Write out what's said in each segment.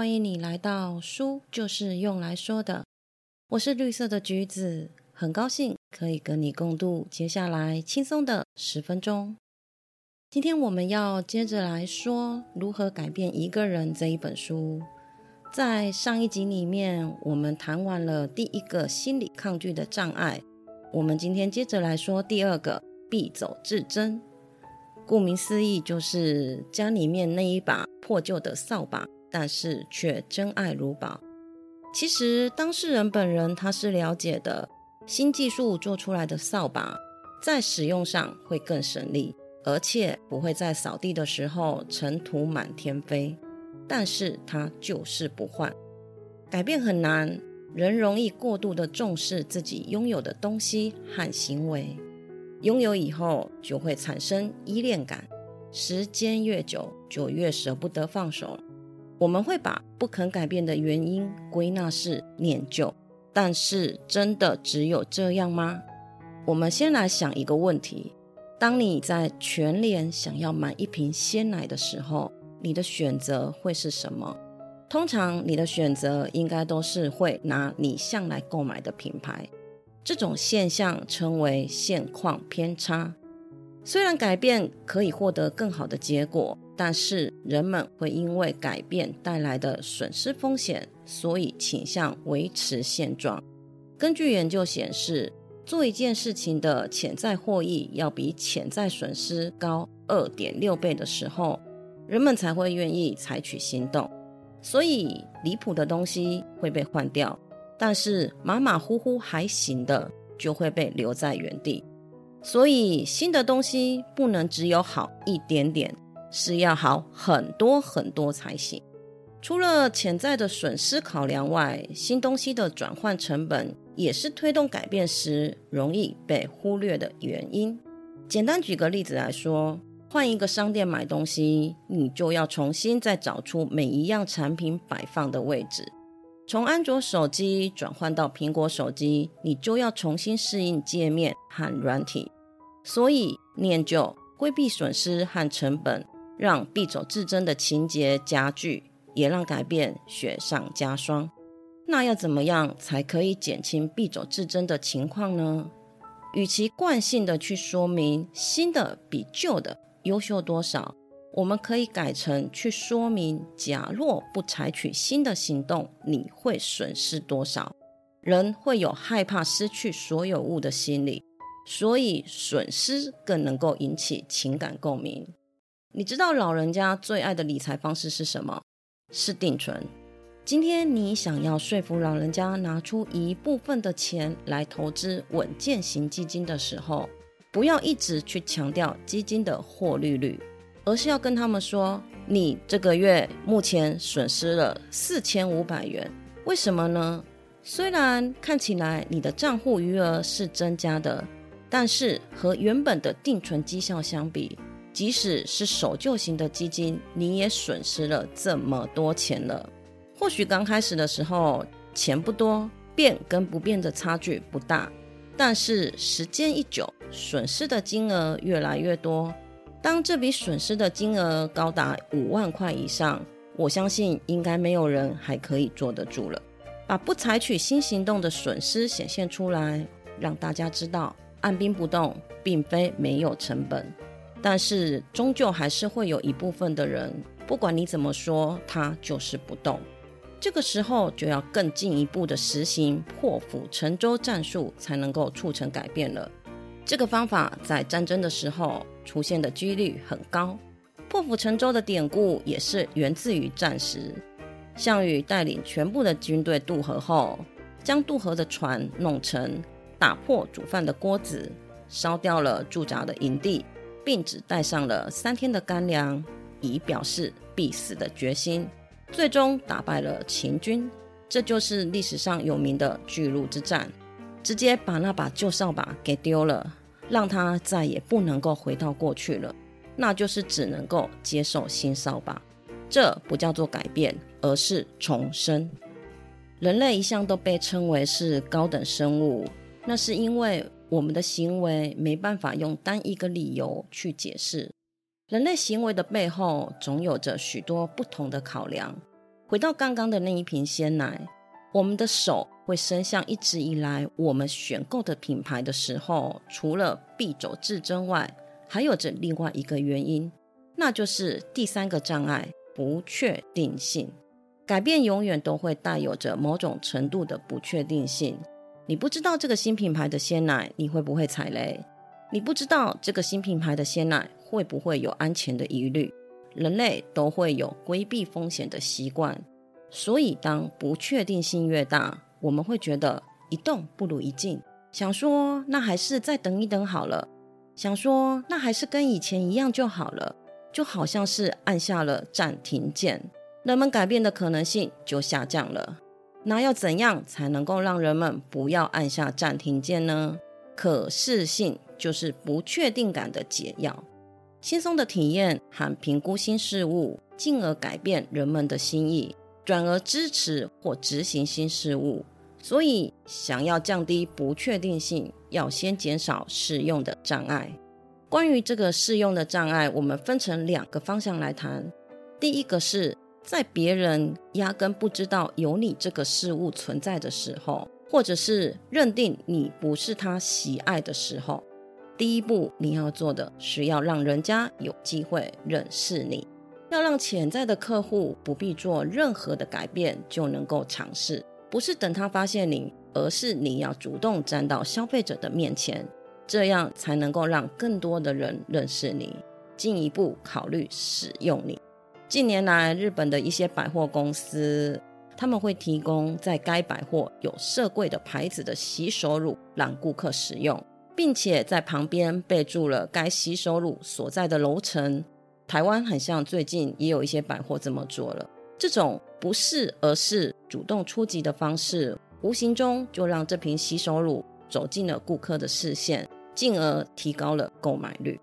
欢迎你来到书就是用来说的。我是绿色的橘子，很高兴可以跟你共度接下来轻松的十分钟。今天我们要接着来说如何改变一个人这一本书。在上一集里面，我们谈完了第一个心理抗拒的障碍，我们今天接着来说第二个必走至真。顾名思义，就是家里面那一把破旧的扫把，但是却真爱如宝。其实当事人本人他是了解的，新技术做出来的扫把在使用上会更省力，而且不会在扫地的时候尘土满天飞。但是他就是不换，改变很难，人容易过度的重视自己拥有的东西和行为。拥有以后就会产生依恋感，时间越久就越舍不得放手。我们会把不肯改变的原因归纳是念旧，但是真的只有这样吗？我们先来想一个问题：当你在全联想要买一瓶鲜奶的时候，你的选择会是什么？通常你的选择应该都是会拿你向来购买的品牌。这种现象称为现况偏差。虽然改变可以获得更好的结果，但是人们会因为改变带来的损失风险，所以倾向维持现状。根据研究显示，做一件事情的潜在获益要比潜在损失高二点六倍的时候，人们才会愿意采取行动。所以，离谱的东西会被换掉。但是马马虎虎还行的就会被留在原地，所以新的东西不能只有好一点点，是要好很多很多才行。除了潜在的损失考量外，新东西的转换成本也是推动改变时容易被忽略的原因。简单举个例子来说，换一个商店买东西，你就要重新再找出每一样产品摆放的位置。从安卓手机转换到苹果手机，你就要重新适应界面和软体，所以念旧、规避损失和成本，让必走至真的情节加剧，也让改变雪上加霜。那要怎么样才可以减轻必走至真的情况呢？与其惯性的去说明新的比旧的优秀多少。我们可以改成去说明：假若不采取新的行动，你会损失多少？人会有害怕失去所有物的心理，所以损失更能够引起情感共鸣。你知道老人家最爱的理财方式是什么？是定存。今天你想要说服老人家拿出一部分的钱来投资稳健型基金的时候，不要一直去强调基金的获利率。而是要跟他们说，你这个月目前损失了四千五百元，为什么呢？虽然看起来你的账户余额是增加的，但是和原本的定存绩效相比，即使是守旧型的基金，你也损失了这么多钱了。或许刚开始的时候钱不多，变跟不变的差距不大，但是时间一久，损失的金额越来越多。当这笔损失的金额高达五万块以上，我相信应该没有人还可以坐得住了。把不采取新行动的损失显现出来，让大家知道按兵不动并非没有成本，但是终究还是会有一部分的人，不管你怎么说，他就是不动。这个时候就要更进一步的实行破釜沉舟战术，才能够促成改变了。这个方法在战争的时候出现的几率很高。破釜沉舟的典故也是源自于战时，项羽带领全部的军队渡河后，将渡河的船弄沉，打破煮饭的锅子，烧掉了驻扎的营地，并只带上了三天的干粮，以表示必死的决心。最终打败了秦军，这就是历史上有名的巨鹿之战，直接把那把旧扫把给丢了。让他再也不能够回到过去了，那就是只能够接受新扫把。这不叫做改变，而是重生。人类一向都被称为是高等生物，那是因为我们的行为没办法用单一个理由去解释。人类行为的背后总有着许多不同的考量。回到刚刚的那一瓶鲜奶，我们的手会伸向一直以来我们选购的品牌的时候，除了必走至真外，还有着另外一个原因，那就是第三个障碍——不确定性。改变永远都会带有着某种程度的不确定性。你不知道这个新品牌的鲜奶你会不会踩雷？你不知道这个新品牌的鲜奶会不会有安全的疑虑？人类都会有规避风险的习惯，所以当不确定性越大，我们会觉得一动不如一静，想说那还是再等一等好了，想说那还是跟以前一样就好了，就好像是按下了暂停键。人们改变的可能性就下降了。那要怎样才能够让人们不要按下暂停键呢？可视性就是不确定感的解药。轻松的体验和评估新事物，进而改变人们的心意，转而支持或执行新事物。所以，想要降低不确定性，要先减少适用的障碍。关于这个适用的障碍，我们分成两个方向来谈。第一个是。在别人压根不知道有你这个事物存在的时候，或者是认定你不是他喜爱的时候，第一步你要做的是要让人家有机会认识你，要让潜在的客户不必做任何的改变就能够尝试，不是等他发现你，而是你要主动站到消费者的面前，这样才能够让更多的人认识你，进一步考虑使用你。近年来，日本的一些百货公司，他们会提供在该百货有设柜的牌子的洗手乳让顾客使用，并且在旁边备注了该洗手乳所在的楼层。台湾很像最近也有一些百货这么做了。这种不是而是主动出击的方式，无形中就让这瓶洗手乳走进了顾客的视线，进而提高了购买率。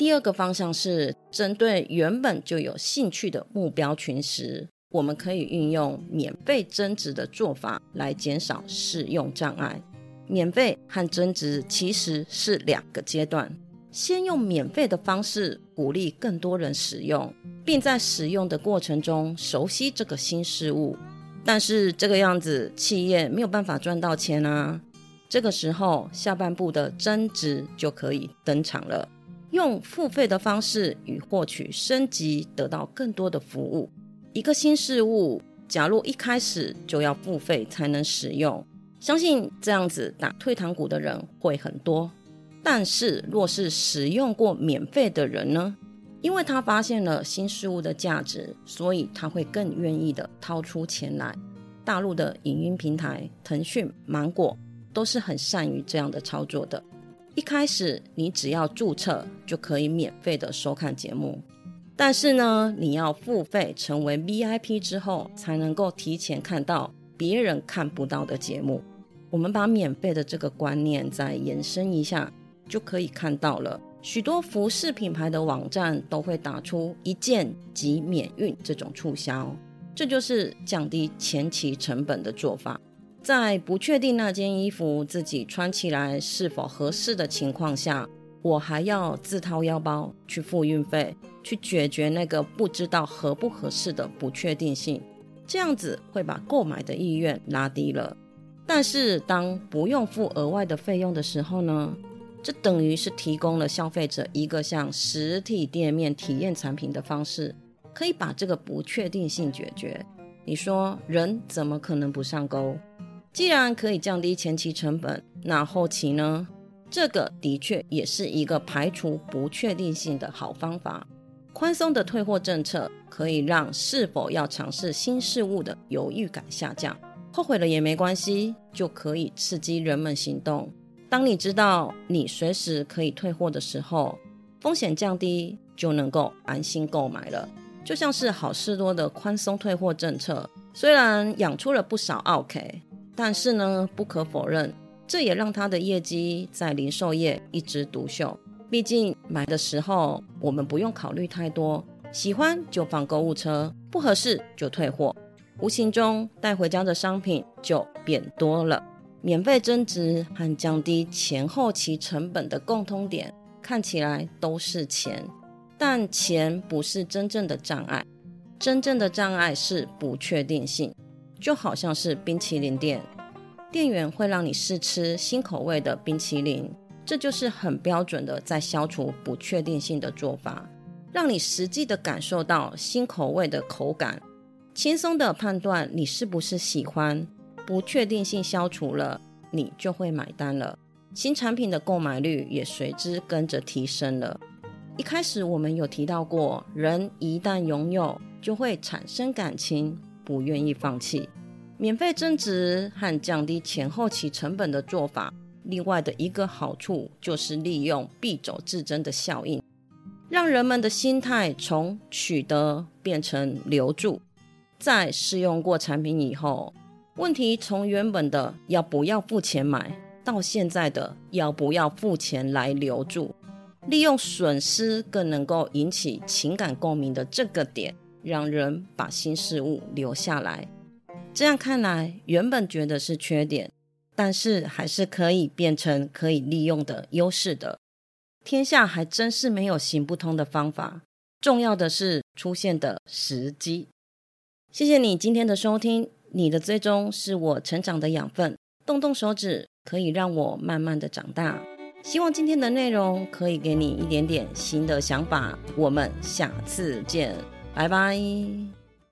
第二个方向是针对原本就有兴趣的目标群时，我们可以运用免费增值的做法来减少试用障碍。免费和增值其实是两个阶段，先用免费的方式鼓励更多人使用，并在使用的过程中熟悉这个新事物。但是这个样子企业没有办法赚到钱啊！这个时候下半部的增值就可以登场了。用付费的方式与获取升级，得到更多的服务。一个新事物，假如一开始就要付费才能使用，相信这样子打退堂鼓的人会很多。但是，若是使用过免费的人呢？因为他发现了新事物的价值，所以他会更愿意的掏出钱来。大陆的影音平台腾讯、芒果都是很善于这样的操作的。一开始你只要注册就可以免费的收看节目，但是呢，你要付费成为 VIP 之后，才能够提前看到别人看不到的节目。我们把免费的这个观念再延伸一下，就可以看到了许多服饰品牌的网站都会打出一件即免运这种促销，这就是降低前期成本的做法。在不确定那件衣服自己穿起来是否合适的情况下，我还要自掏腰包去付运费，去解决那个不知道合不合适的不确定性，这样子会把购买的意愿拉低了。但是当不用付额外的费用的时候呢？这等于是提供了消费者一个像实体店面体验产品的方式，可以把这个不确定性解决。你说人怎么可能不上钩？既然可以降低前期成本，那后期呢？这个的确也是一个排除不确定性的好方法。宽松的退货政策可以让是否要尝试新事物的犹豫感下降，后悔了也没关系，就可以刺激人们行动。当你知道你随时可以退货的时候，风险降低，就能够安心购买了。就像是好事多的宽松退货政策，虽然养出了不少 OK。但是呢，不可否认，这也让他的业绩在零售业一枝独秀。毕竟买的时候，我们不用考虑太多，喜欢就放购物车，不合适就退货，无形中带回家的商品就变多了。免费增值和降低前后期成本的共通点，看起来都是钱，但钱不是真正的障碍。真正的障碍是不确定性，就好像是冰淇淋店，店员会让你试吃新口味的冰淇淋，这就是很标准的在消除不确定性的做法，让你实际的感受到新口味的口感，轻松的判断你是不是喜欢。不确定性消除了，你就会买单了，新产品的购买率也随之跟着提升了。一开始我们有提到过，人一旦拥有。就会产生感情，不愿意放弃。免费增值和降低前后期成本的做法，另外的一个好处就是利用必走自珍的效应，让人们的心态从取得变成留住。在试用过产品以后，问题从原本的要不要付钱买，到现在的要不要付钱来留住，利用损失更能够引起情感共鸣的这个点。让人把新事物留下来，这样看来，原本觉得是缺点，但是还是可以变成可以利用的优势的。天下还真是没有行不通的方法，重要的是出现的时机。谢谢你今天的收听，你的追踪是我成长的养分，动动手指可以让我慢慢的长大。希望今天的内容可以给你一点点新的想法。我们下次见。拜拜。